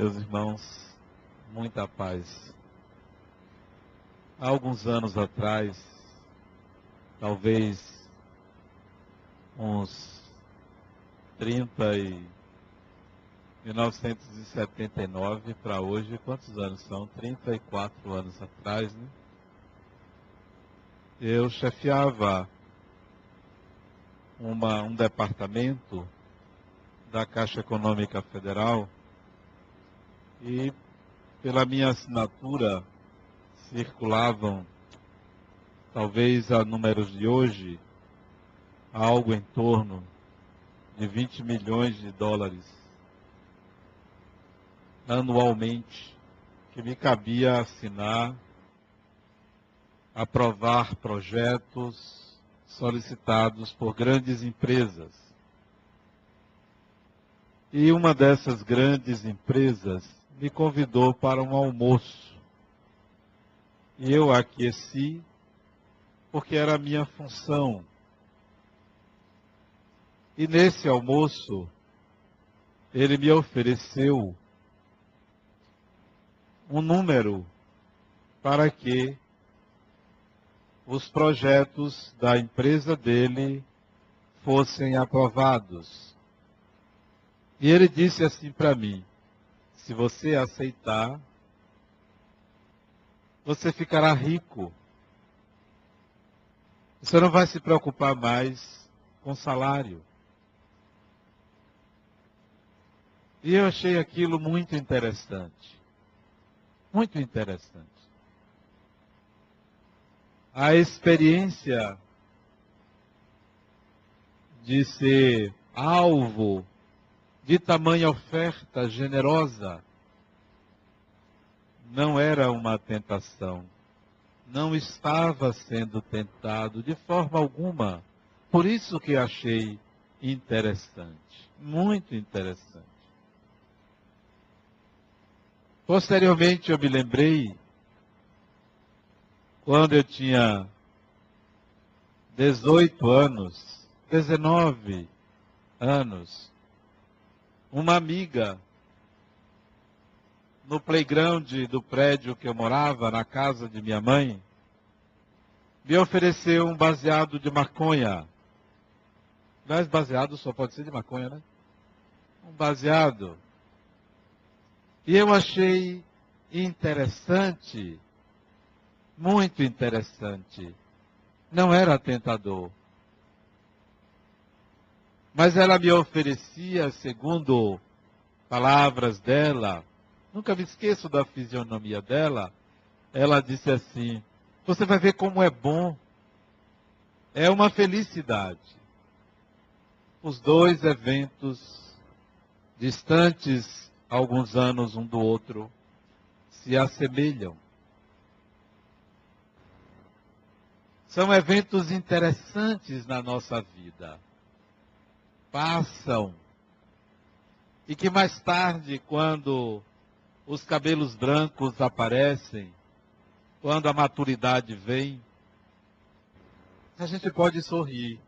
Meus irmãos, muita paz. Há alguns anos atrás, talvez uns 30 e 1979 para hoje, quantos anos são? 34 anos atrás, né? Eu chefiava uma, um departamento da Caixa Econômica Federal e pela minha assinatura circulavam, talvez a números de hoje, algo em torno de 20 milhões de dólares anualmente que me cabia assinar, aprovar projetos solicitados por grandes empresas. E uma dessas grandes empresas me convidou para um almoço. E eu aqueci, porque era a minha função. E nesse almoço, ele me ofereceu um número para que os projetos da empresa dele fossem aprovados. E ele disse assim para mim: se você aceitar, você ficará rico. Você não vai se preocupar mais com salário. E eu achei aquilo muito interessante. Muito interessante. A experiência de ser alvo de tamanha oferta generosa, não era uma tentação. Não estava sendo tentado de forma alguma. Por isso que achei interessante, muito interessante. Posteriormente eu me lembrei, quando eu tinha 18 anos, 19 anos, uma amiga no playground do prédio que eu morava, na casa de minha mãe, me ofereceu um baseado de maconha. Mas baseado só pode ser de maconha, né? Um baseado. E eu achei interessante, muito interessante. Não era tentador. Mas ela me oferecia, segundo palavras dela, nunca me esqueço da fisionomia dela, ela disse assim: Você vai ver como é bom. É uma felicidade. Os dois eventos, distantes alguns anos um do outro, se assemelham. São eventos interessantes na nossa vida passam. E que mais tarde, quando os cabelos brancos aparecem, quando a maturidade vem, a gente pode sorrir,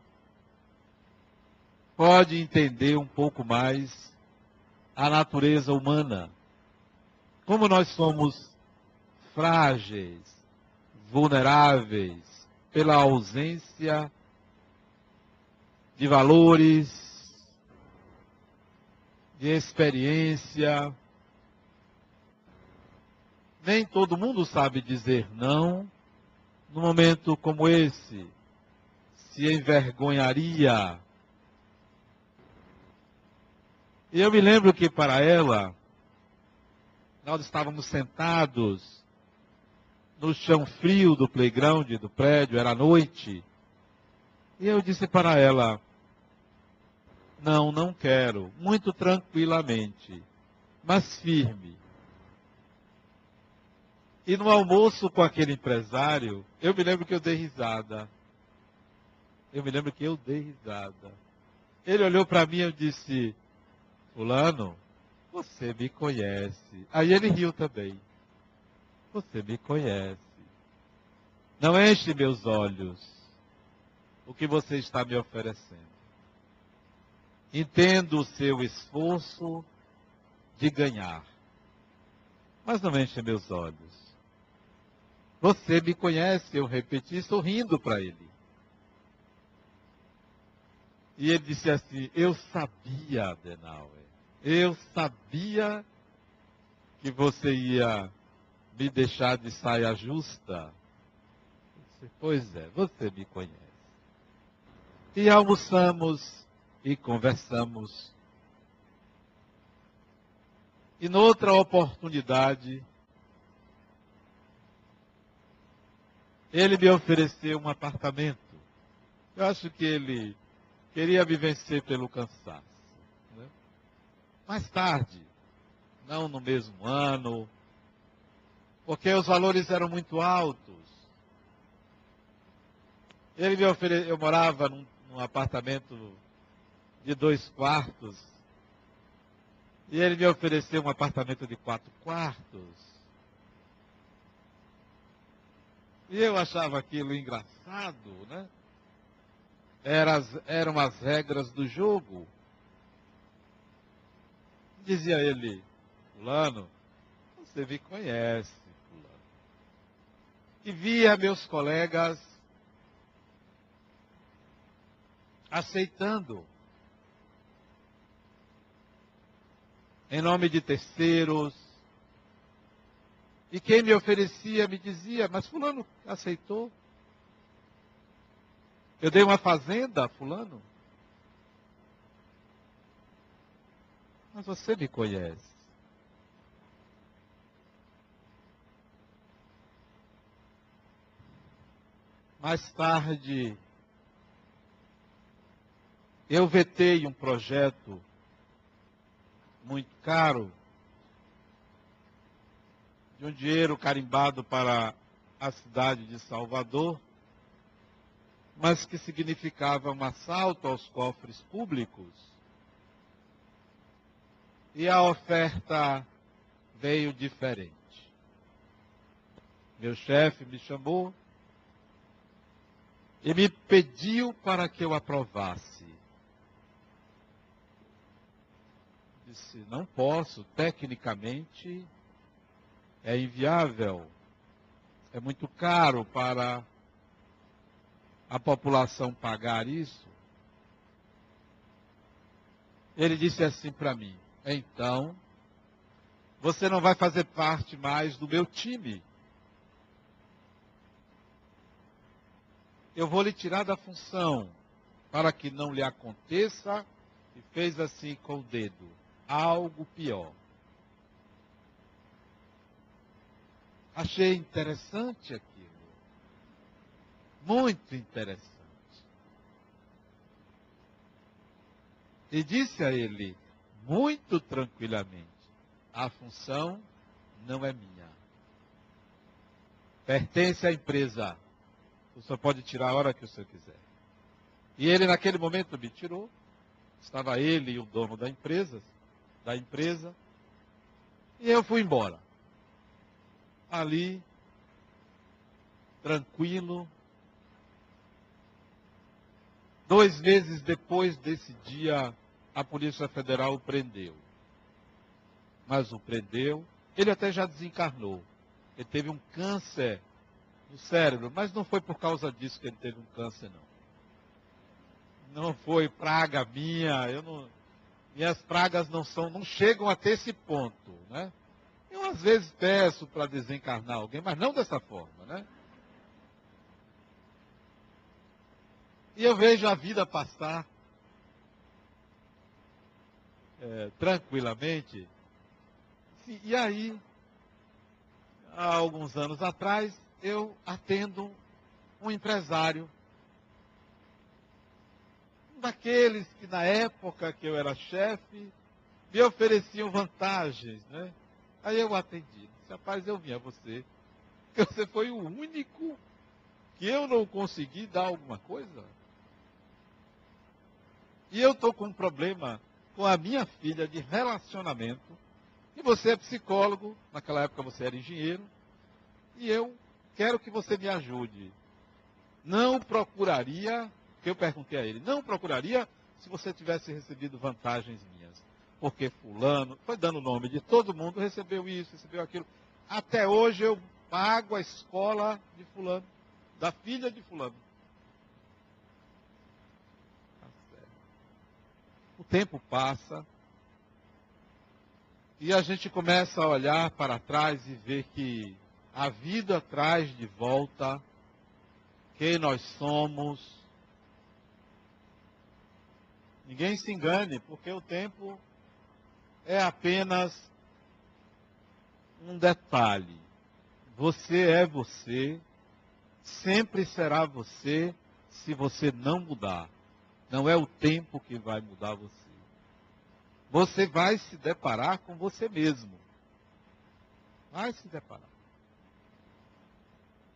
pode entender um pouco mais a natureza humana, como nós somos frágeis, vulneráveis pela ausência de valores, experiência. Nem todo mundo sabe dizer não num momento como esse. Se envergonharia. E eu me lembro que para ela, nós estávamos sentados no chão frio do playground do prédio, era noite. E eu disse para ela: não, não quero. Muito tranquilamente, mas firme. E no almoço com aquele empresário, eu me lembro que eu dei risada. Eu me lembro que eu dei risada. Ele olhou para mim e disse: Fulano, você me conhece. Aí ele riu também. Você me conhece. Não enche meus olhos o que você está me oferecendo. Entendo o seu esforço de ganhar. mas não enche meus olhos. Você me conhece, eu repeti, sorrindo para ele. E ele disse assim: Eu sabia, Adenauer, eu sabia que você ia me deixar de saia justa. Disse, pois é, você me conhece. E almoçamos e conversamos. E noutra oportunidade, ele me ofereceu um apartamento. Eu acho que ele queria me vencer pelo cansaço. Né? Mais tarde, não no mesmo ano, porque os valores eram muito altos. Ele me ofereceu, eu morava num, num apartamento de dois quartos, e ele me ofereceu um apartamento de quatro quartos. E eu achava aquilo engraçado, né? Era, eram as regras do jogo. Dizia ele, fulano, você me conhece, fulano. E via meus colegas aceitando. Em nome de terceiros. E quem me oferecia me dizia, mas fulano aceitou. Eu dei uma fazenda a fulano. Mas você me conhece. Mais tarde, eu vetei um projeto muito caro, de um dinheiro carimbado para a cidade de Salvador, mas que significava um assalto aos cofres públicos. E a oferta veio diferente. Meu chefe me chamou e me pediu para que eu aprovasse. Disse: não posso, tecnicamente é inviável, é muito caro para a população pagar isso? Ele disse assim para mim: então, você não vai fazer parte mais do meu time. Eu vou lhe tirar da função para que não lhe aconteça, e fez assim com o dedo, algo pior. Achei interessante aqui muito interessante. E disse a ele, muito tranquilamente: a função não é minha. Pertence à empresa. Senhor pode tirar a hora que senhor quiser. E ele, naquele momento, me tirou. Estava ele e o dono da empresa, da empresa. E eu fui embora. Ali, tranquilo, Dois meses depois desse dia, a Polícia Federal o prendeu. Mas o prendeu, ele até já desencarnou. Ele teve um câncer no cérebro, mas não foi por causa disso que ele teve um câncer, não. Não foi praga minha, eu não, minhas pragas não são, não chegam até esse ponto, né? Eu às vezes peço para desencarnar alguém, mas não dessa forma, né? E eu vejo a vida passar é, tranquilamente. E aí, há alguns anos atrás, eu atendo um empresário. Daqueles que na época que eu era chefe, me ofereciam vantagens, né? Aí eu atendi. Disse, rapaz, eu vim a você. Porque você foi o único que eu não consegui dar alguma coisa. E eu estou com um problema com a minha filha de relacionamento. E você é psicólogo, naquela época você era engenheiro. E eu quero que você me ajude. Não procuraria, eu perguntei a ele, não procuraria se você tivesse recebido vantagens minhas. porque fulano, foi dando o nome de todo mundo, recebeu isso, recebeu aquilo. Até hoje eu pago a escola de fulano, da filha de fulano. Tá o tempo passa e a gente começa a olhar para trás e ver que a vida traz de volta quem nós somos. Ninguém se engane, porque o tempo é apenas um detalhe. Você é você, sempre será você, se você não mudar. Não é o tempo que vai mudar você. Você vai se deparar com você mesmo. Vai se deparar.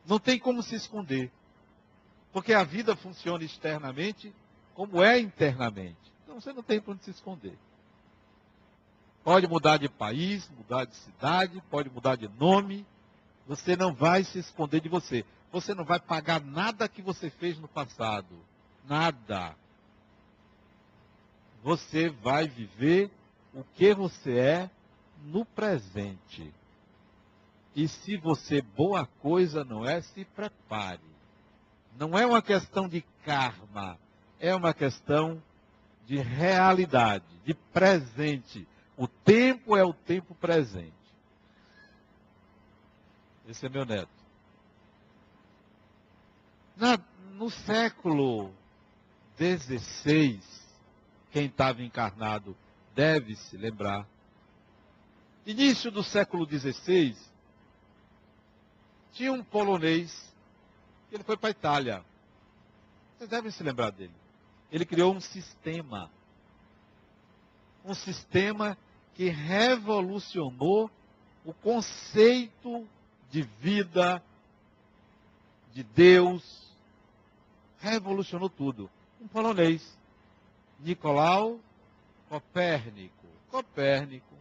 Não tem como se esconder. Porque a vida funciona externamente como é internamente. Então você não tem para onde se esconder. Pode mudar de país, mudar de cidade, pode mudar de nome. Você não vai se esconder de você. Você não vai pagar nada que você fez no passado. Nada. Você vai viver o que você é no presente. E se você boa coisa não é, se prepare. Não é uma questão de karma, é uma questão de realidade, de presente. O tempo é o tempo presente. Esse é meu neto. Na, no século XVI, quem estava encarnado deve se lembrar. Início do século XVI, tinha um polonês ele foi para a Itália. Vocês devem se lembrar dele. Ele criou um sistema. Um sistema que revolucionou o conceito de vida, de Deus. Revolucionou tudo. Um polonês, Nicolau Copérnico. Copérnico.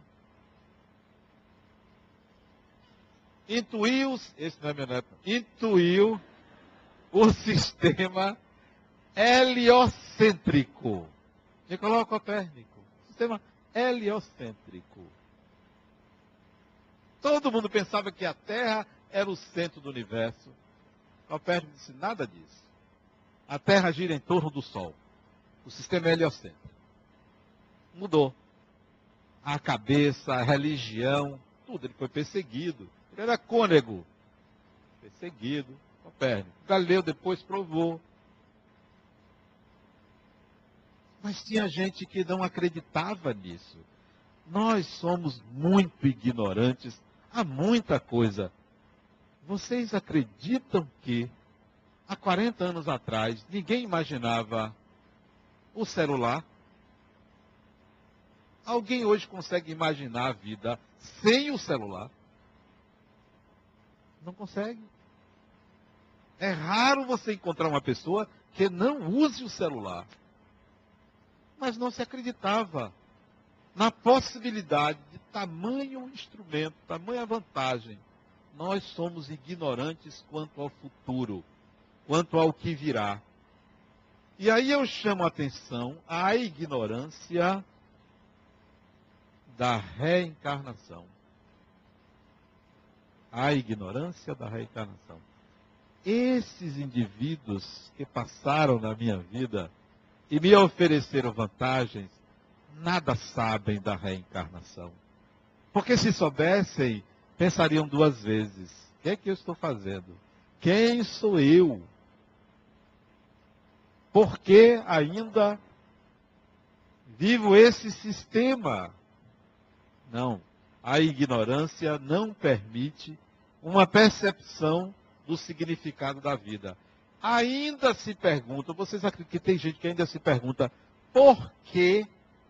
Intuiu, esse não é meu neto, intuiu o sistema heliocêntrico. Nicolau Copérnico. Sistema heliocêntrico. Todo mundo pensava que a Terra era o centro do universo. Copérnico disse nada disso. A Terra gira em torno do Sol. O sistema é heliocêntrico. Mudou. A cabeça, a religião, tudo. Ele foi perseguido. Ele era cônego. Perseguido Copérnico. Galileu depois provou. Mas tinha gente que não acreditava nisso. Nós somos muito ignorantes há muita coisa. Vocês acreditam que há 40 anos atrás ninguém imaginava o celular? Alguém hoje consegue imaginar a vida sem o celular? Não consegue. É raro você encontrar uma pessoa que não use o celular. Mas não se acreditava na possibilidade de tamanho instrumento, tamanha vantagem. Nós somos ignorantes quanto ao futuro, quanto ao que virá. E aí eu chamo a atenção à ignorância da reencarnação. A ignorância da reencarnação esses indivíduos que passaram na minha vida e me ofereceram vantagens, nada sabem da reencarnação. Porque se soubessem, pensariam duas vezes: o que é que eu estou fazendo? Quem sou eu? Por que ainda vivo esse sistema? Não, a ignorância não permite uma percepção do significado da vida. Ainda se pergunta, vocês acreditam que tem gente que ainda se pergunta, por que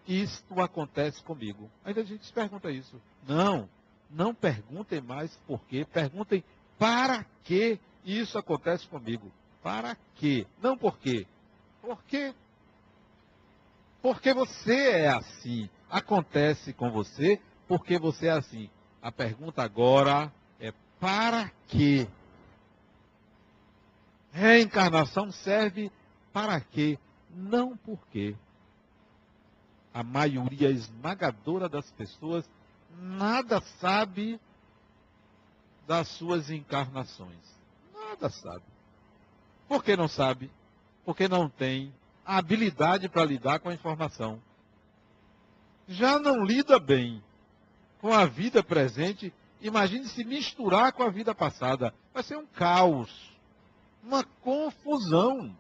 isto acontece comigo? Ainda a gente se pergunta isso. Não, não perguntem mais por quê, perguntem para que isso acontece comigo. Para quê? Não por quê. Por quê? Porque você é assim. Acontece com você porque você é assim. A pergunta agora é para quê? Reencarnação serve para quê? Não por quê. a maioria esmagadora das pessoas nada sabe das suas encarnações. Nada sabe. Por que não sabe? Porque não tem a habilidade para lidar com a informação. Já não lida bem com a vida presente, imagine se misturar com a vida passada. Vai ser um caos, uma confusão,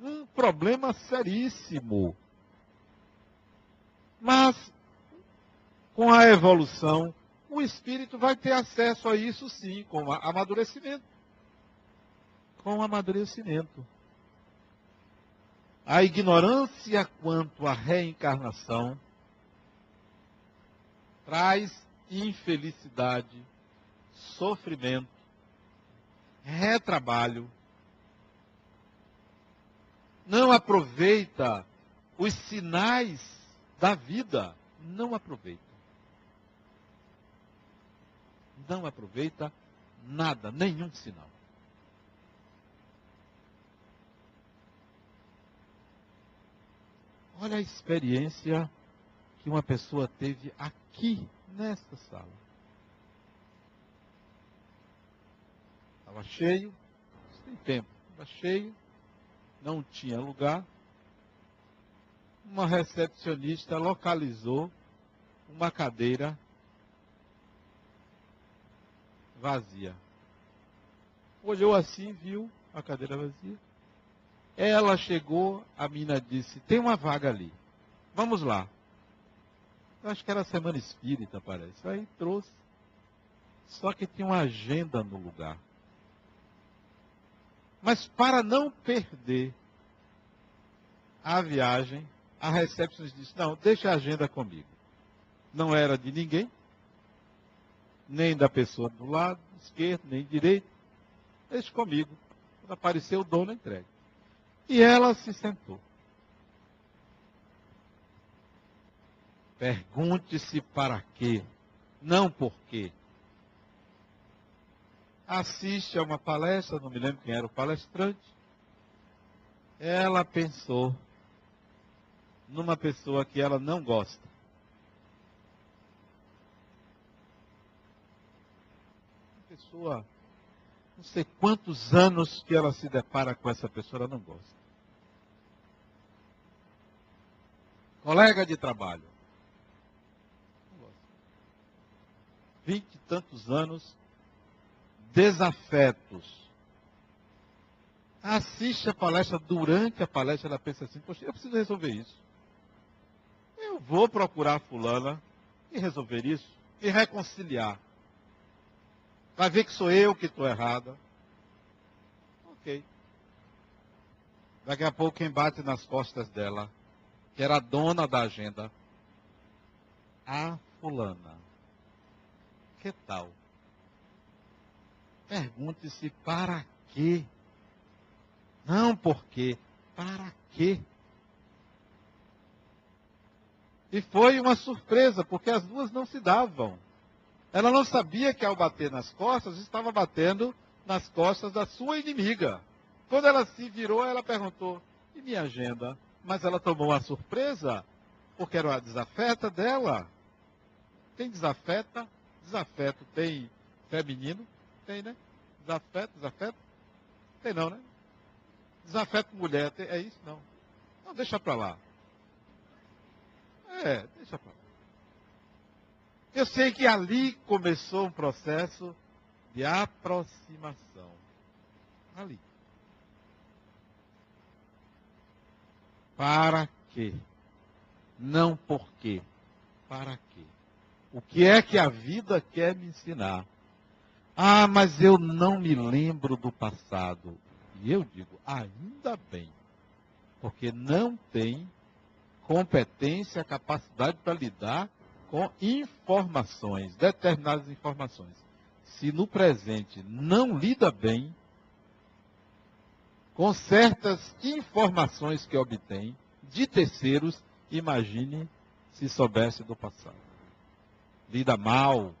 um problema seríssimo. Mas, com a evolução, o espírito vai ter acesso a isso sim, com amadurecimento. Com amadurecimento. A ignorância quanto à reencarnação traz infelicidade, sofrimento, retrabalho. Não aproveita os sinais da vida. Não aproveita. Não aproveita nada, nenhum sinal. Olha a experiência que uma pessoa teve aqui, nesta sala. Estava cheio, tem tempo, estava cheio, não tinha lugar. Uma recepcionista localizou uma cadeira vazia. Olhou assim, viu a cadeira vazia. Ela chegou, a mina disse: Tem uma vaga ali. Vamos lá. Eu acho que era Semana Espírita, parece. Aí trouxe. Só que tinha uma agenda no lugar. Mas para não perder a viagem, a recepcionista disse: Não, deixa a agenda comigo. Não era de ninguém, nem da pessoa do lado esquerdo, nem direito. Deixa comigo. Quando apareceu o dono, entregue. E ela se sentou. Pergunte-se para quê, não por quê. Assiste a uma palestra, não me lembro quem era o palestrante. Ela pensou numa pessoa que ela não gosta. Uma pessoa, não sei quantos anos que ela se depara com essa pessoa, ela não gosta. Colega de trabalho. Vinte e tantos anos, desafetos. Assiste a palestra, durante a palestra ela pensa assim, poxa, eu preciso resolver isso. Eu vou procurar fulana e resolver isso, e reconciliar. Vai ver que sou eu que estou errada. Ok. Daqui a pouco quem bate nas costas dela que era a dona da agenda, a fulana. Que tal? Pergunte-se para quê? Não por quê, para quê? E foi uma surpresa, porque as duas não se davam. Ela não sabia que ao bater nas costas, estava batendo nas costas da sua inimiga. Quando ela se virou, ela perguntou: e minha agenda? mas ela tomou uma surpresa, porque era uma desafeta dela. Tem desafeta, desafeto tem feminino, tem, né? Desafeto, desafeto? Tem não, né? Desafeto mulher, tem, é isso? Não. Não, deixa pra lá. É, deixa pra lá. Eu sei que ali começou um processo de aproximação. Ali. Para quê? Não por quê. Para quê? O que é que a vida quer me ensinar? Ah, mas eu não me lembro do passado. E eu digo, ainda bem. Porque não tem competência, capacidade para lidar com informações, determinadas informações. Se no presente não lida bem, com certas informações que obtém de terceiros, imagine se soubesse do passado. Lida mal,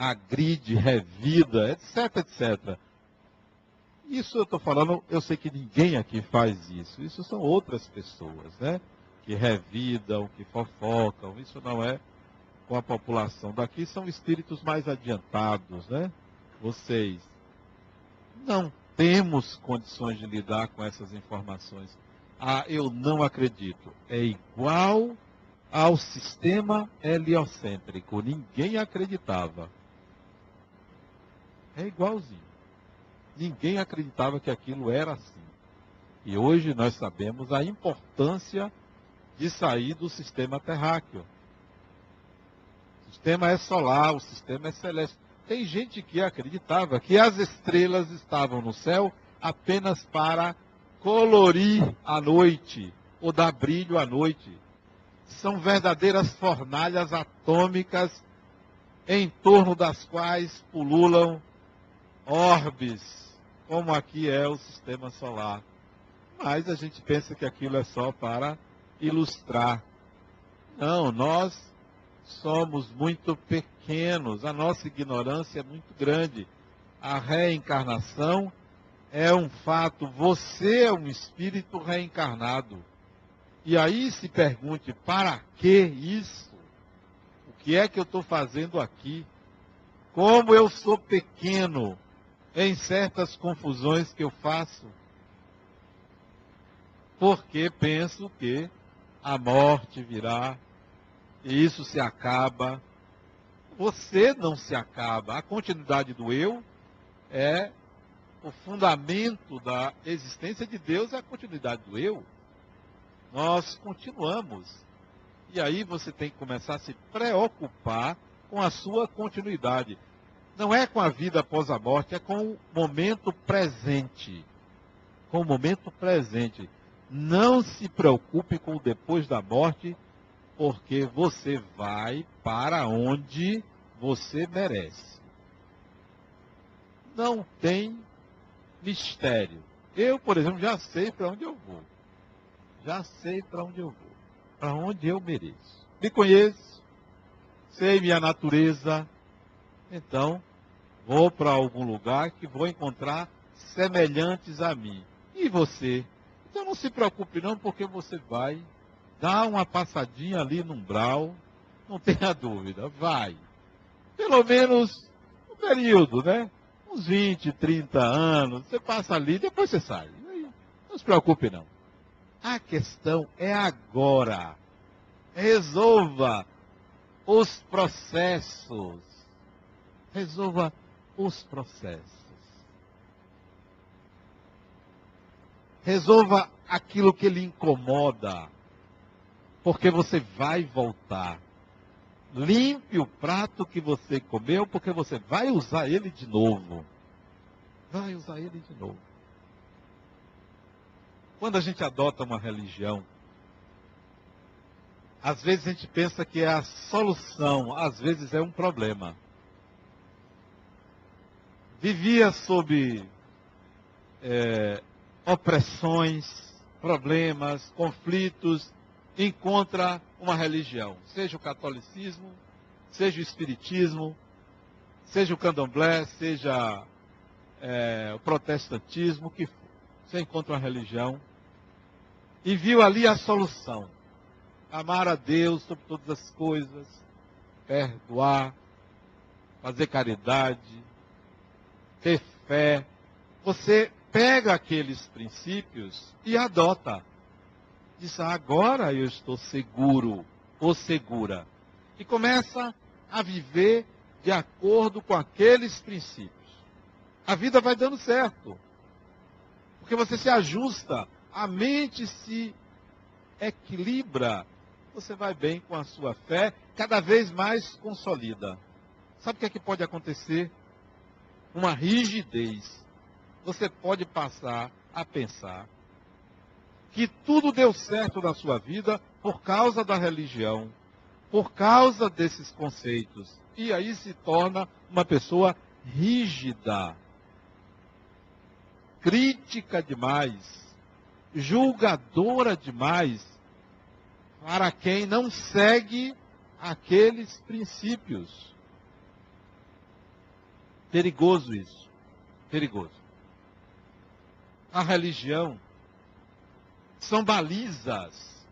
agride, revida, etc, etc. Isso eu estou falando, eu sei que ninguém aqui faz isso. Isso são outras pessoas, né? que revidam, que fofocam. Isso não é com a população. Daqui são espíritos mais adiantados, né? Vocês. Não temos condições de lidar com essas informações. Ah, eu não acredito. É igual ao sistema heliocêntrico. Ninguém acreditava. É igualzinho. Ninguém acreditava que aquilo era assim. E hoje nós sabemos a importância de sair do sistema terráqueo. O sistema é solar, o sistema é celeste. Tem gente que acreditava que as estrelas estavam no céu apenas para colorir a noite ou dar brilho à noite. São verdadeiras fornalhas atômicas em torno das quais pululam orbes, como aqui é o sistema solar. Mas a gente pensa que aquilo é só para ilustrar. Não, nós somos muito pequenos, a nossa ignorância é muito grande. A reencarnação é um fato, você é um espírito reencarnado. E aí se pergunte: para que isso? O que é que eu estou fazendo aqui? Como eu sou pequeno em certas confusões que eu faço? Porque penso que a morte virá, e isso se acaba. Você não se acaba. A continuidade do eu é o fundamento da existência de Deus, é a continuidade do eu. Nós continuamos. E aí você tem que começar a se preocupar com a sua continuidade. Não é com a vida após a morte, é com o momento presente. Com o momento presente. Não se preocupe com o depois da morte, porque você vai para onde você merece. Não tem mistério. Eu, por exemplo, já sei para onde eu vou. Já sei para onde eu vou. Para onde eu mereço. Me conheço, sei minha natureza. Então, vou para algum lugar que vou encontrar semelhantes a mim. E você? Então não se preocupe não, porque você vai dar uma passadinha ali no umbral, não tenha dúvida, vai. Pelo menos um período, né? Uns 20, 30 anos, você passa ali, depois você sai. Não se preocupe não. A questão é agora. Resolva os processos. Resolva os processos. Resolva aquilo que lhe incomoda, porque você vai voltar. Limpe o prato que você comeu, porque você vai usar ele de novo. Vai usar ele de novo. Quando a gente adota uma religião, às vezes a gente pensa que é a solução, às vezes é um problema. Vivia sob é, opressões, problemas, conflitos, encontra uma religião, seja o catolicismo, seja o espiritismo, seja o candomblé, seja é, o protestantismo, que você encontra uma religião e viu ali a solução. Amar a Deus sobre todas as coisas, perdoar, fazer caridade, ter fé. Você pega aqueles princípios e adota. Diz, agora eu estou seguro ou segura. E começa a viver de acordo com aqueles princípios. A vida vai dando certo. Porque você se ajusta, a mente se equilibra, você vai bem com a sua fé, cada vez mais consolida. Sabe o que é que pode acontecer? Uma rigidez você pode passar a pensar que tudo deu certo na sua vida por causa da religião, por causa desses conceitos. E aí se torna uma pessoa rígida, crítica demais, julgadora demais, para quem não segue aqueles princípios. Perigoso isso. Perigoso a religião são balizas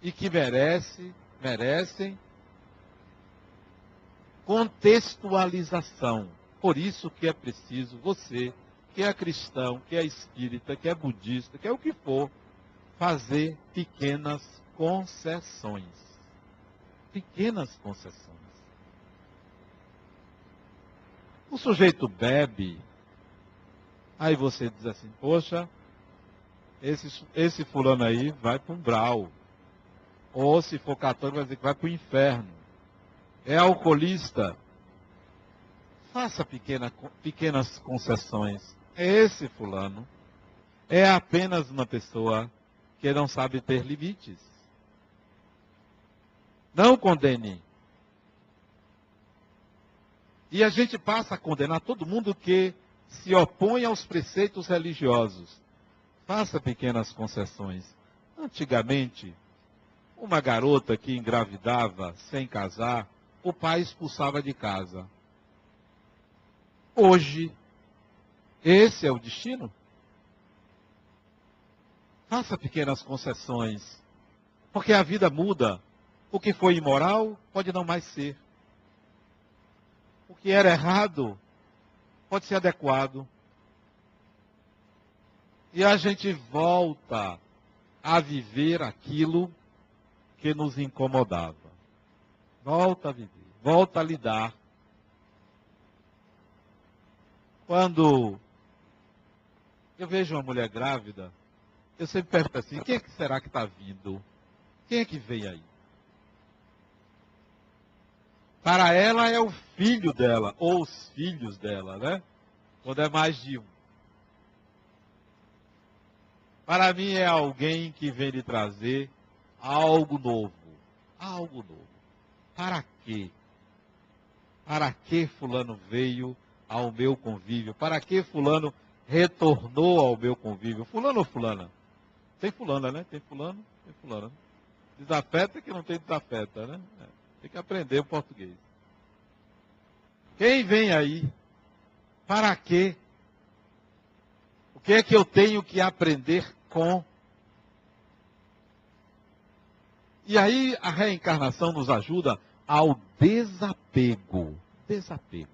e que merece, merecem contextualização. Por isso que é preciso você, que é cristão, que é espírita, que é budista, que é o que for, fazer pequenas concessões. Pequenas concessões. O sujeito bebe, aí você diz assim, poxa, esse, esse fulano aí vai para um brau. Ou se for católico, vai dizer que vai para o inferno. É alcoolista. Faça pequena, pequenas concessões. Esse fulano é apenas uma pessoa que não sabe ter limites. Não condene. E a gente passa a condenar todo mundo que se opõe aos preceitos religiosos. Faça pequenas concessões. Antigamente, uma garota que engravidava sem casar, o pai expulsava de casa. Hoje, esse é o destino? Faça pequenas concessões. Porque a vida muda. O que foi imoral pode não mais ser que era errado pode ser adequado. E a gente volta a viver aquilo que nos incomodava. Volta a viver, volta a lidar. Quando eu vejo uma mulher grávida, eu sempre pergunto assim: quem é que será que está vindo? Quem é que vem aí? Para ela é o filho dela, ou os filhos dela, né? Quando é mais de um. Para mim é alguém que vem lhe trazer algo novo. Algo novo. Para quê? Para que fulano veio ao meu convívio? Para que fulano retornou ao meu convívio? Fulano ou fulana? Tem fulana, né? Tem fulano, tem fulana. Desafeta que não tem desafeta, né? É. Tem que aprender o português. Quem vem aí? Para quê? O que é que eu tenho que aprender com? E aí a reencarnação nos ajuda ao desapego. Desapego.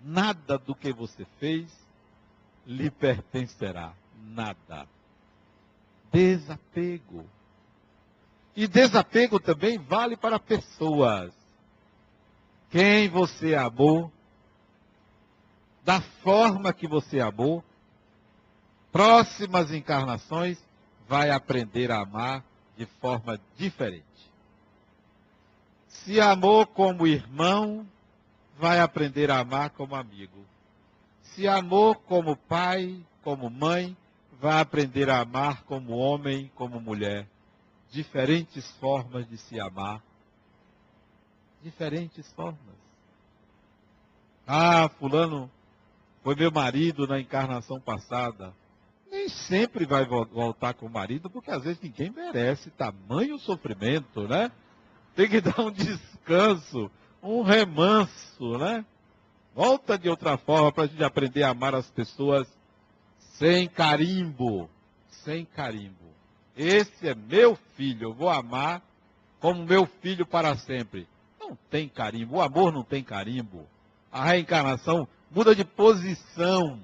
Nada do que você fez lhe pertencerá. Nada. Desapego. E desapego também vale para pessoas. Quem você amou, da forma que você amou, próximas encarnações vai aprender a amar de forma diferente. Se amou como irmão, vai aprender a amar como amigo. Se amou como pai, como mãe, vai aprender a amar como homem, como mulher diferentes formas de se amar. Diferentes formas. Ah, fulano foi meu marido na encarnação passada. Nem sempre vai voltar com o marido, porque às vezes ninguém merece tamanho sofrimento, né? Tem que dar um descanso, um remanso, né? Volta de outra forma para a gente aprender a amar as pessoas sem carimbo. Sem carimbo. Esse é meu filho, eu vou amar como meu filho para sempre. Não tem carimbo, o amor não tem carimbo. A reencarnação muda de posição.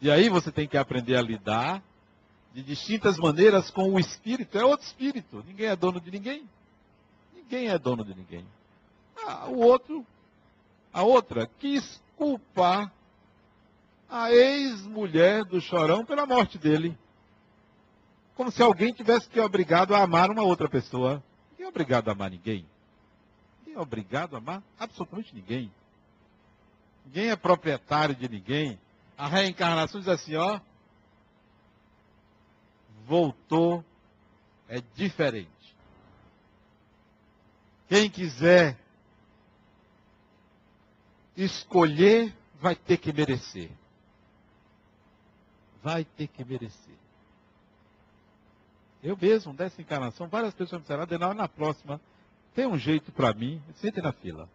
E aí você tem que aprender a lidar de distintas maneiras com o espírito. É outro espírito. Ninguém é dono de ninguém. Ninguém é dono de ninguém. Ah, o outro, a outra, quis culpar a ex-mulher do chorão pela morte dele como se alguém tivesse que obrigado a amar uma outra pessoa. Ninguém é obrigado a amar ninguém. Ninguém é obrigado a amar absolutamente ninguém. Ninguém é proprietário de ninguém. A reencarnação diz assim, ó. Voltou, é diferente. Quem quiser escolher, vai ter que merecer. Vai ter que merecer. Eu mesmo, dessa encarnação, várias pessoas me disseram, Adenal, na próxima, tem um jeito para mim, entre na fila.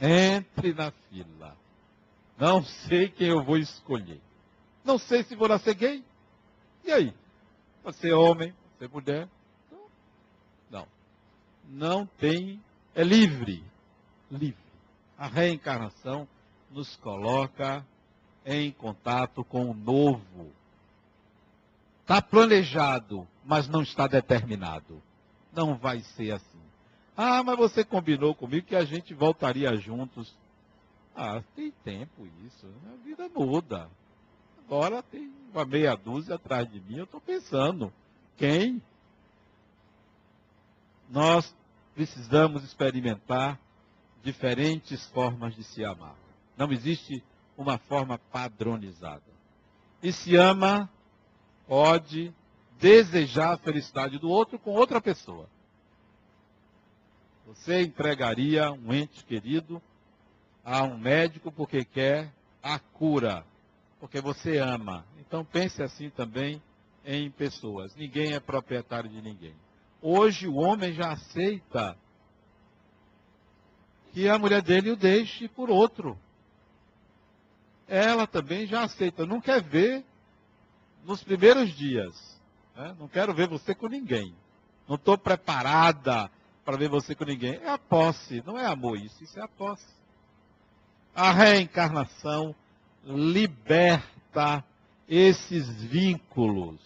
Entre na fila. Não sei quem eu vou escolher. Não sei se vou nascer gay. E aí? Pode ser homem, ser mulher. Então, não. Não tem. É livre. Livre. A reencarnação nos coloca em contato com o novo. Está planejado, mas não está determinado. Não vai ser assim. Ah, mas você combinou comigo que a gente voltaria juntos. Ah, tem tempo isso. A vida muda. Agora tem uma meia dúzia atrás de mim. Eu estou pensando. Quem? Nós precisamos experimentar diferentes formas de se amar. Não existe uma forma padronizada. E se ama, pode desejar a felicidade do outro com outra pessoa. Você entregaria um ente querido a um médico porque quer a cura, porque você ama. Então pense assim também em pessoas. Ninguém é proprietário de ninguém. Hoje o homem já aceita que a mulher dele o deixe por outro. Ela também já aceita. Não quer ver nos primeiros dias. Né? Não quero ver você com ninguém. Não estou preparada para ver você com ninguém. É a posse, não é amor isso, isso é a posse. A reencarnação liberta esses vínculos.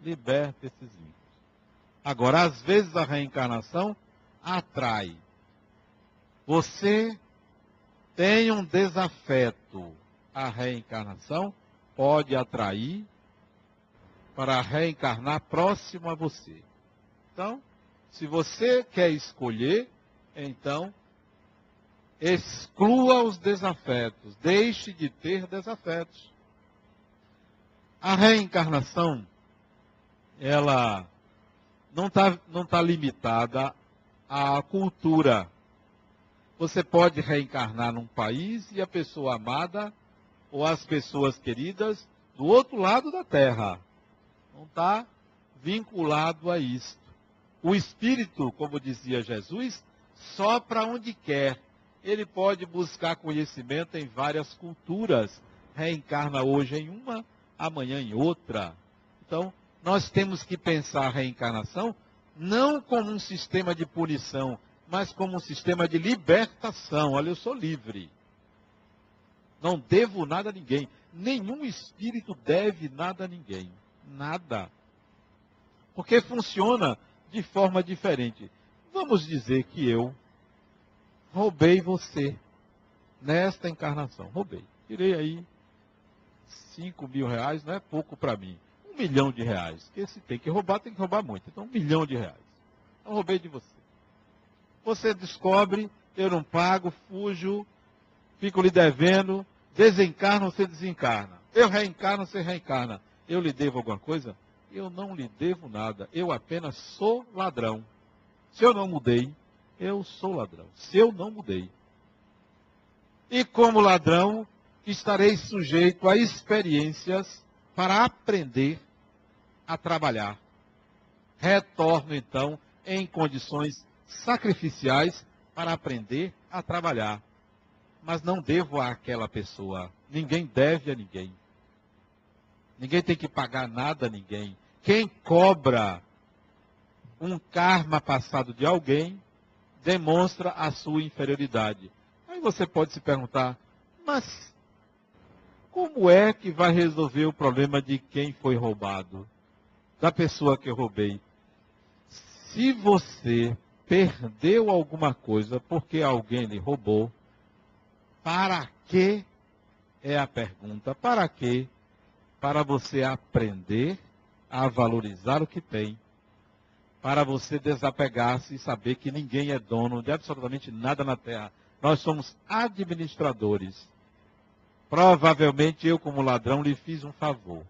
Liberta esses vínculos. Agora, às vezes a reencarnação atrai. Você tem um desafeto. A reencarnação pode atrair para reencarnar próximo a você. Então, se você quer escolher, então exclua os desafetos, deixe de ter desafetos. A reencarnação, ela não está não tá limitada à cultura. Você pode reencarnar num país e a pessoa amada ou as pessoas queridas do outro lado da terra. Não está vinculado a isto. O espírito, como dizia Jesus, sopra onde quer. Ele pode buscar conhecimento em várias culturas. Reencarna hoje em uma, amanhã em outra. Então, nós temos que pensar a reencarnação não como um sistema de punição, mas como um sistema de libertação. Olha, eu sou livre. Não devo nada a ninguém. Nenhum espírito deve nada a ninguém. Nada. Porque funciona de forma diferente. Vamos dizer que eu roubei você nesta encarnação. Roubei. Tirei aí 5 mil reais, não é pouco para mim. Um milhão de reais. Porque se tem que roubar, tem que roubar muito. Então, um milhão de reais. Eu roubei de você. Você descobre, eu não pago, fujo, fico lhe devendo, desencarna, você desencarna. Eu reencarno, você reencarna. Eu lhe devo alguma coisa? eu não lhe devo nada, eu apenas sou ladrão. Se eu não mudei, eu sou ladrão. Se eu não mudei. E como ladrão, estarei sujeito a experiências para aprender a trabalhar. Retorno então em condições sacrificiais para aprender a trabalhar. Mas não devo àquela pessoa. Ninguém deve a ninguém. Ninguém tem que pagar nada a ninguém. Quem cobra um karma passado de alguém demonstra a sua inferioridade. Aí você pode se perguntar, mas como é que vai resolver o problema de quem foi roubado? Da pessoa que eu roubei? Se você perdeu alguma coisa porque alguém lhe roubou, para que é a pergunta? Para que? Para você aprender a valorizar o que tem, para você desapegar-se e saber que ninguém é dono de absolutamente nada na terra. Nós somos administradores. Provavelmente eu, como ladrão, lhe fiz um favor.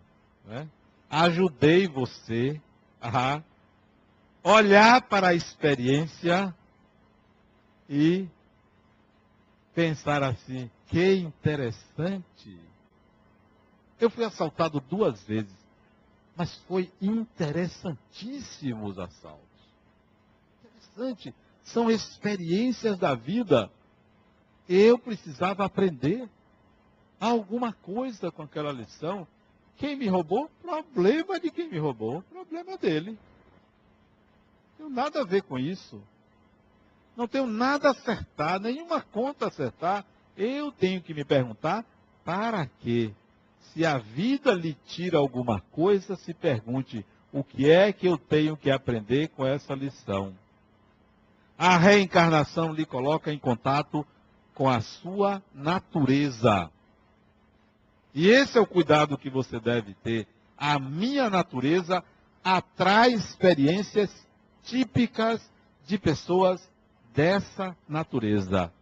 Né? Ajudei você a olhar para a experiência e pensar assim: que interessante. Eu fui assaltado duas vezes. Mas foi interessantíssimo os assaltos. Interessante. São experiências da vida. Eu precisava aprender alguma coisa com aquela lição. Quem me roubou? Problema de quem me roubou. Problema dele. Não tenho nada a ver com isso. Não tenho nada a acertar, nenhuma conta a acertar. Eu tenho que me perguntar para quê? Se a vida lhe tira alguma coisa, se pergunte o que é que eu tenho que aprender com essa lição. A reencarnação lhe coloca em contato com a sua natureza. E esse é o cuidado que você deve ter. A minha natureza atrai experiências típicas de pessoas dessa natureza.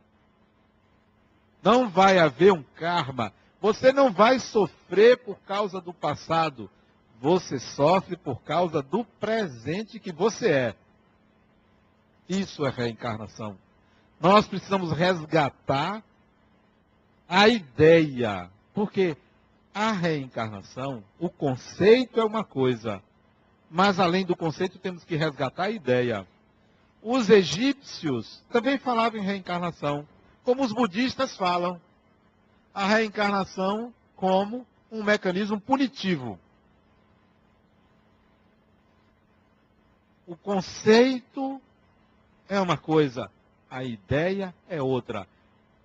Não vai haver um karma. Você não vai sofrer por causa do passado. Você sofre por causa do presente que você é. Isso é reencarnação. Nós precisamos resgatar a ideia, porque a reencarnação, o conceito é uma coisa, mas além do conceito temos que resgatar a ideia. Os egípcios também falavam em reencarnação, como os budistas falam. A reencarnação como um mecanismo punitivo. O conceito é uma coisa, a ideia é outra.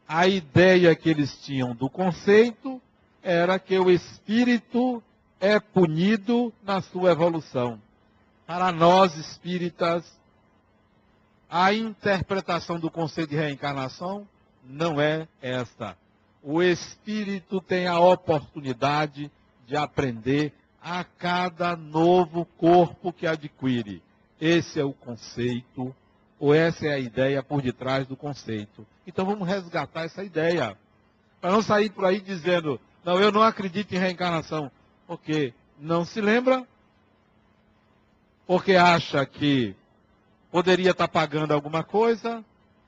A ideia que eles tinham do conceito era que o espírito é punido na sua evolução. Para nós espíritas, a interpretação do conceito de reencarnação não é esta. O espírito tem a oportunidade de aprender a cada novo corpo que adquire. Esse é o conceito ou essa é a ideia por detrás do conceito? Então vamos resgatar essa ideia. Para não sair por aí dizendo, não, eu não acredito em reencarnação. Porque não se lembra? Porque acha que poderia estar pagando alguma coisa?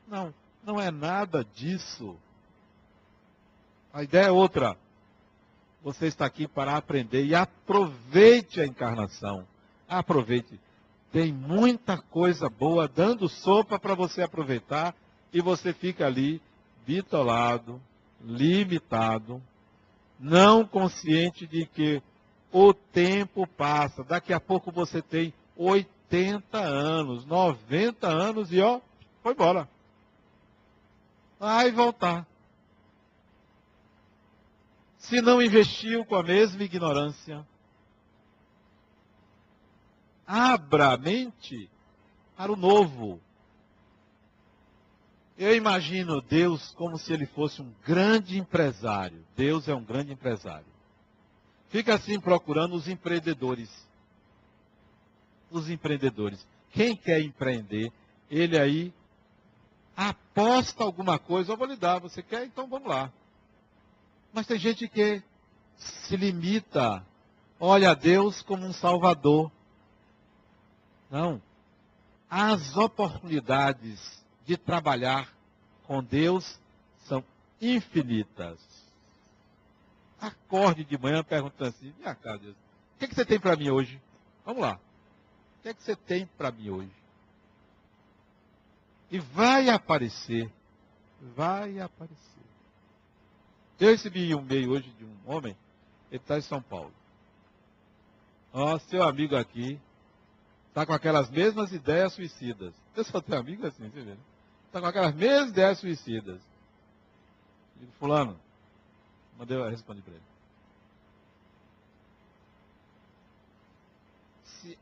Não, não é nada disso. A ideia é outra. Você está aqui para aprender e aproveite a encarnação. Aproveite. Tem muita coisa boa dando sopa para você aproveitar e você fica ali bitolado, limitado, não consciente de que o tempo passa. Daqui a pouco você tem 80 anos, 90 anos e ó, foi embora. Vai voltar. Se não investiu com a mesma ignorância, Abra a mente para o novo. Eu imagino Deus como se ele fosse um grande empresário. Deus é um grande empresário. Fica assim procurando os empreendedores. Os empreendedores. Quem quer empreender, ele aí aposta alguma coisa, eu vou lhe dar. Você quer? Então vamos lá. Mas tem gente que se limita, olha a Deus como um salvador. Não. As oportunidades de trabalhar com Deus são infinitas. Acorde de manhã perguntando assim, minha cara, Deus, o que, é que você tem para mim hoje? Vamos lá. O que é que você tem para mim hoje? E vai aparecer. Vai aparecer. Eu recebi um e-mail hoje de um homem, ele está em São Paulo. Ó, seu amigo aqui, Está com aquelas mesmas ideias suicidas. Eu só tenho amigo assim, você vê. Está com aquelas mesmas ideias suicidas. Digo, fulano, mandei eu responder para ele. Se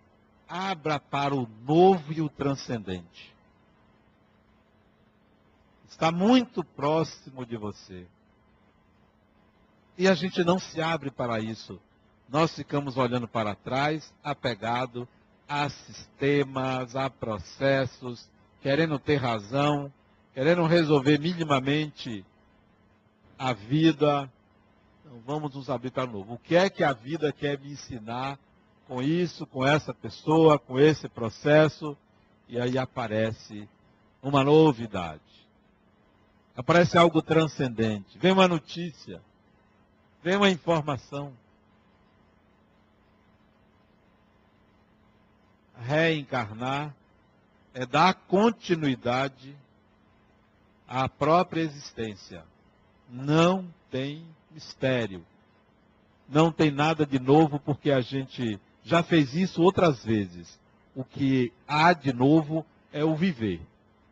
abra para o novo e o transcendente. Está muito próximo de você. E a gente não se abre para isso. Nós ficamos olhando para trás, apegado a sistemas, a processos, querendo ter razão, querendo resolver minimamente a vida. Então, vamos nos abrir para novo. O que é que a vida quer me ensinar com isso, com essa pessoa, com esse processo? E aí aparece uma novidade. Aparece algo transcendente. Vem uma notícia. Vem uma informação. reencarnar é dar continuidade à própria existência. Não tem mistério. Não tem nada de novo porque a gente já fez isso outras vezes. o que há de novo é o viver,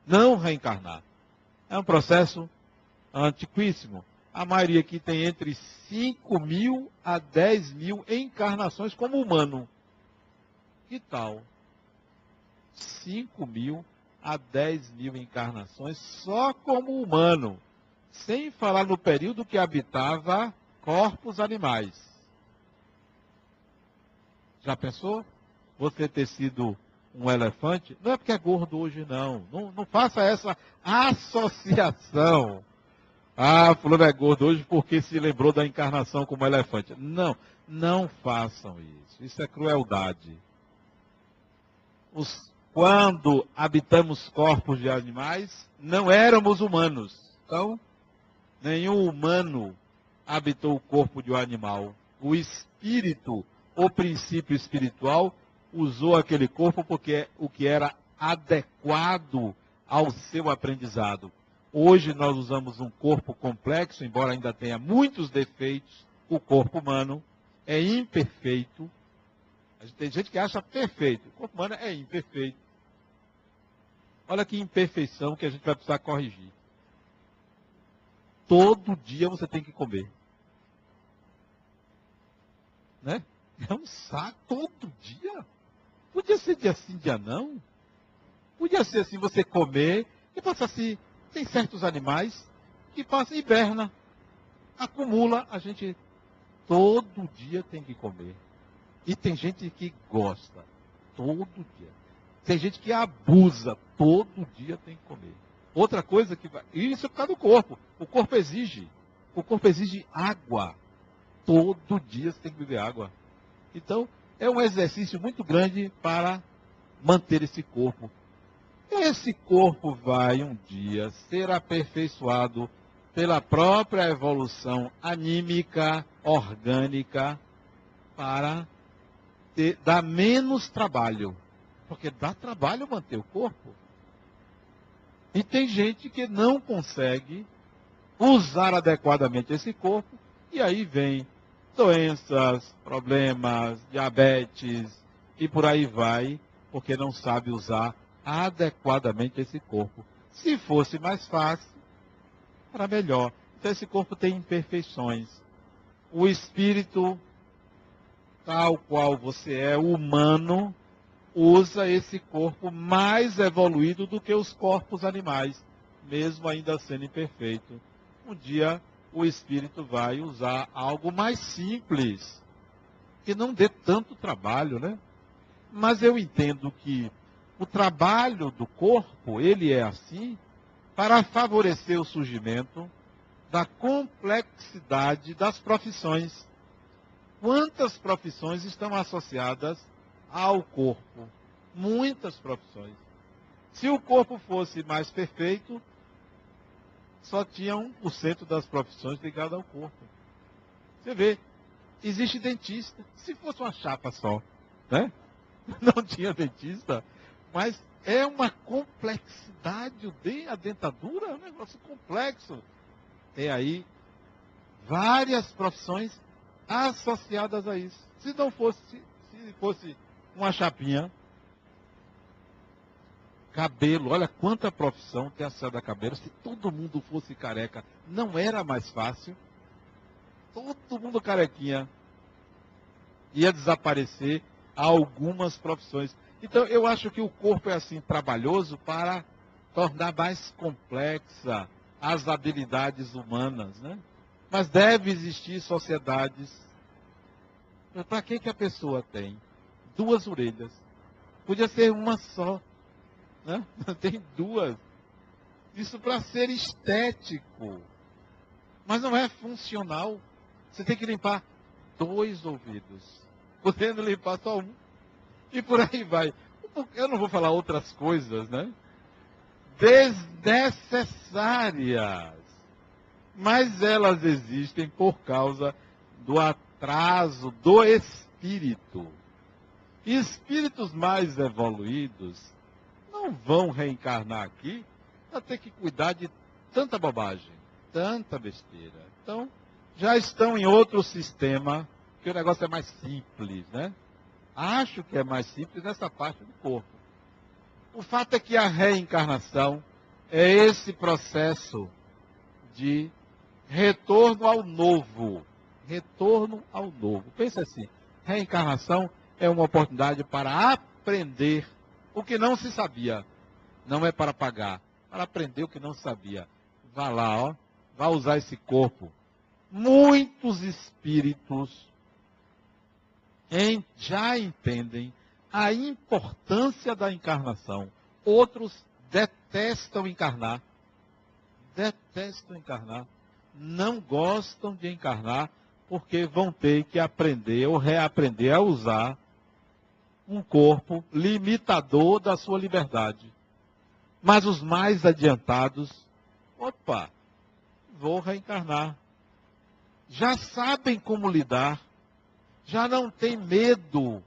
não reencarnar. É um processo antiquíssimo. A maioria aqui tem entre 5 mil a 10 mil encarnações como humano. Que tal? 5 mil a 10 mil encarnações só como humano, sem falar no período que habitava corpos animais. Já pensou? Você ter sido um elefante? Não é porque é gordo hoje, não. Não, não faça essa associação. Ah, fulano é gordo hoje porque se lembrou da encarnação como elefante. Não, não façam isso. Isso é crueldade. Os, quando habitamos corpos de animais, não éramos humanos. Então, nenhum humano habitou o corpo de um animal. O espírito, o princípio espiritual, usou aquele corpo porque é o que era adequado ao seu aprendizado. Hoje nós usamos um corpo complexo, embora ainda tenha muitos defeitos. O corpo humano é imperfeito. Tem gente que acha perfeito. O corpo humano é imperfeito. Olha que imperfeição que a gente vai precisar corrigir. Todo dia você tem que comer. Né? É um saco todo dia. Podia ser dia sim, dia não. Podia ser assim, você comer e passar assim, tem certos animais que passam hiberna, acumula, a gente todo dia tem que comer. E tem gente que gosta, todo dia. Tem gente que abusa, todo dia tem que comer. Outra coisa que vai. Isso é por causa do corpo. O corpo exige. O corpo exige água. Todo dia você tem que beber água. Então, é um exercício muito grande para manter esse corpo esse corpo vai um dia ser aperfeiçoado pela própria evolução anímica, orgânica, para ter, dar menos trabalho. Porque dá trabalho manter o corpo. E tem gente que não consegue usar adequadamente esse corpo, e aí vem doenças, problemas, diabetes, e por aí vai, porque não sabe usar adequadamente esse corpo. Se fosse mais fácil, era melhor. Então esse corpo tem imperfeições. O espírito, tal qual você é, humano, usa esse corpo mais evoluído do que os corpos animais, mesmo ainda sendo imperfeito. Um dia o espírito vai usar algo mais simples, que não dê tanto trabalho, né? Mas eu entendo que o trabalho do corpo, ele é assim, para favorecer o surgimento da complexidade das profissões. Quantas profissões estão associadas ao corpo? Muitas profissões. Se o corpo fosse mais perfeito, só tinha 1% das profissões ligadas ao corpo. Você vê, existe dentista. Se fosse uma chapa só, né? Não tinha dentista, mas é uma complexidade. A dentadura é um negócio complexo. Tem aí várias profissões associadas a isso. Se não fosse, se fosse uma chapinha, cabelo, olha quanta profissão tem associada a cabelo. Se todo mundo fosse careca, não era mais fácil. Todo mundo carequinha ia desaparecer algumas profissões. Então, eu acho que o corpo é assim trabalhoso para tornar mais complexa as habilidades humanas, né? Mas deve existir sociedades. Para que, que a pessoa tem? Duas orelhas. Podia ser uma só. Né? Tem duas. Isso para ser estético. Mas não é funcional. Você tem que limpar dois ouvidos. Podendo limpar só um. E por aí vai. Eu não vou falar outras coisas, né? Desnecessárias. Mas elas existem por causa do atraso do espírito. Espíritos mais evoluídos não vão reencarnar aqui para ter que cuidar de tanta bobagem, tanta besteira. Então, já estão em outro sistema, que o negócio é mais simples, né? Acho que é mais simples nessa parte do corpo. O fato é que a reencarnação é esse processo de retorno ao novo. Retorno ao novo. Pense assim: reencarnação é uma oportunidade para aprender o que não se sabia. Não é para pagar, para aprender o que não sabia. Vá lá, ó, vá usar esse corpo. Muitos espíritos em, já entendem a importância da encarnação. Outros detestam encarnar. Detestam encarnar. Não gostam de encarnar porque vão ter que aprender ou reaprender a usar um corpo limitador da sua liberdade. Mas os mais adiantados, opa, vou reencarnar. Já sabem como lidar, já não têm medo,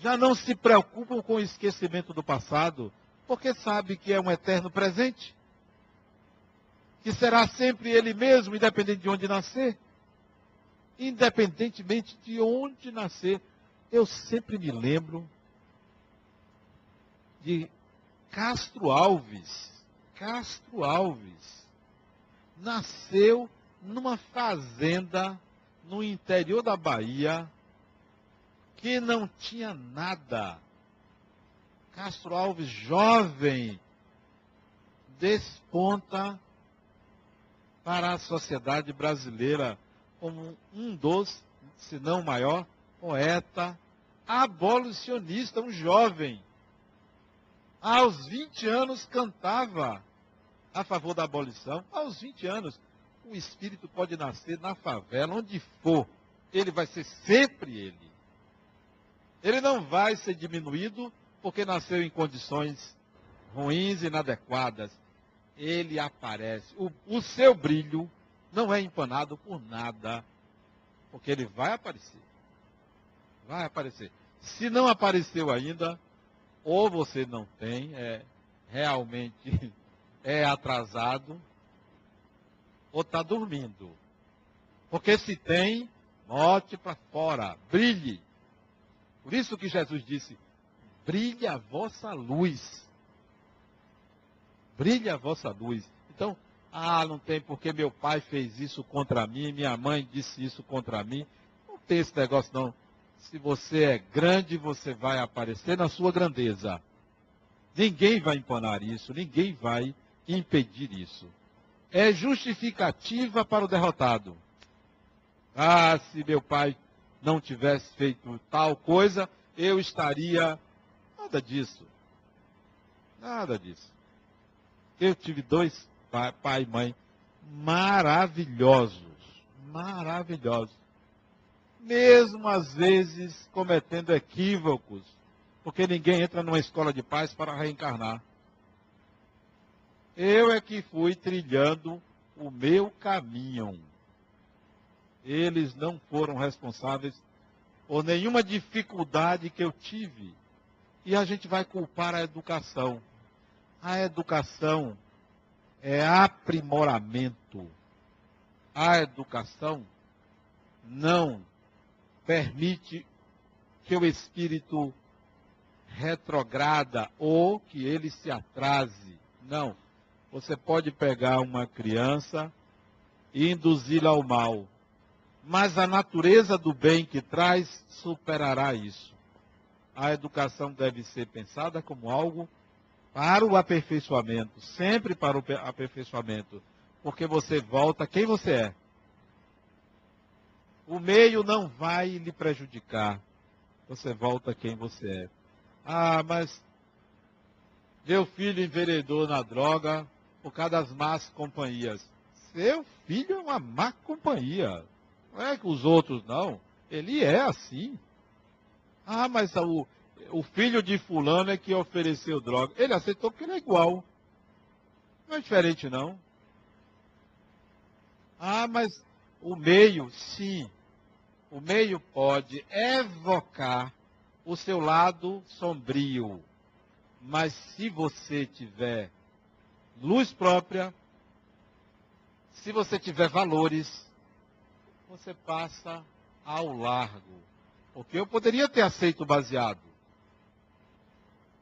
já não se preocupam com o esquecimento do passado, porque sabe que é um eterno presente, que será sempre ele mesmo, independente de onde nascer. Independentemente de onde nascer, eu sempre me lembro de Castro Alves. Castro Alves nasceu numa fazenda no interior da Bahia que não tinha nada. Castro Alves, jovem, desponta para a sociedade brasileira como um dos, se não maior, poeta abolicionista, um jovem. Aos 20 anos cantava a favor da abolição. Aos 20 anos, o espírito pode nascer na favela, onde for. Ele vai ser sempre ele. Ele não vai ser diminuído porque nasceu em condições ruins e inadequadas. Ele aparece. O, o seu brilho não é empanado por nada, porque ele vai aparecer. Vai aparecer. Se não apareceu ainda, ou você não tem, é realmente é atrasado, ou está dormindo. Porque se tem, note para fora, brilhe. Por isso que Jesus disse: brilhe a vossa luz. Brilhe a vossa luz. Então, ah, não tem porque meu pai fez isso contra mim, minha mãe disse isso contra mim. Não tem esse negócio não. Se você é grande, você vai aparecer na sua grandeza. Ninguém vai empanar isso, ninguém vai impedir isso. É justificativa para o derrotado. Ah, se meu pai não tivesse feito tal coisa, eu estaria. Nada disso. Nada disso. Eu tive dois pai, pai e mãe maravilhosos. Maravilhosos mesmo às vezes cometendo equívocos, porque ninguém entra numa escola de paz para reencarnar. Eu é que fui trilhando o meu caminho. Eles não foram responsáveis por nenhuma dificuldade que eu tive. E a gente vai culpar a educação. A educação é aprimoramento. A educação não permite que o espírito retrograda ou que ele se atrase. Não. Você pode pegar uma criança e induzi-la ao mal. Mas a natureza do bem que traz superará isso. A educação deve ser pensada como algo para o aperfeiçoamento, sempre para o aperfeiçoamento, porque você volta quem você é. O meio não vai lhe prejudicar. Você volta quem você é. Ah, mas meu filho enveredou na droga por causa das más companhias. Seu filho é uma má companhia. Não é que os outros não. Ele é assim. Ah, mas o, o filho de fulano é que ofereceu droga. Ele aceitou que ele é igual. Não é diferente, não. Ah, mas o meio, sim o meio pode evocar o seu lado sombrio. Mas se você tiver luz própria, se você tiver valores, você passa ao largo. Porque eu poderia ter aceito o baseado.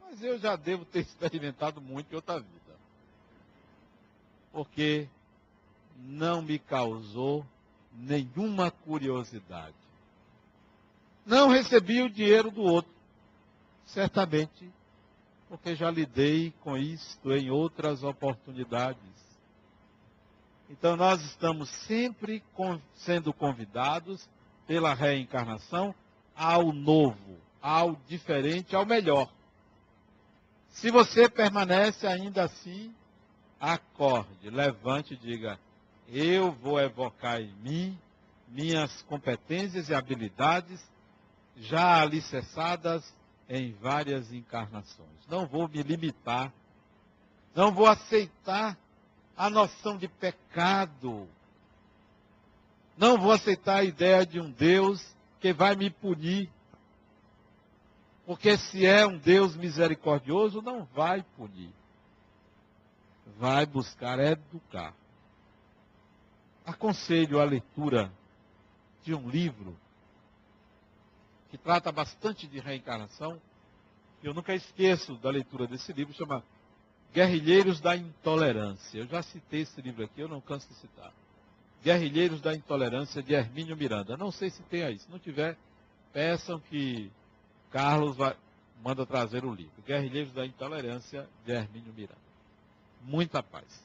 Mas eu já devo ter experimentado muito em outra vida. Porque não me causou nenhuma curiosidade. Não recebi o dinheiro do outro. Certamente, porque já lidei com isto em outras oportunidades. Então, nós estamos sempre sendo convidados pela reencarnação ao novo, ao diferente, ao melhor. Se você permanece ainda assim, acorde, levante e diga: Eu vou evocar em mim minhas competências e habilidades já alicerçadas em várias encarnações. Não vou me limitar, não vou aceitar a noção de pecado, não vou aceitar a ideia de um Deus que vai me punir. Porque se é um Deus misericordioso, não vai punir. Vai buscar educar. Aconselho a leitura de um livro que trata bastante de reencarnação. Eu nunca esqueço da leitura desse livro, chama Guerrilheiros da Intolerância. Eu já citei esse livro aqui, eu não canso de citar. Guerrilheiros da Intolerância, de Hermínio Miranda. Não sei se tem aí. Se não tiver, peçam que Carlos vai, manda trazer o livro. Guerrilheiros da Intolerância, de Hermínio Miranda. Muita paz.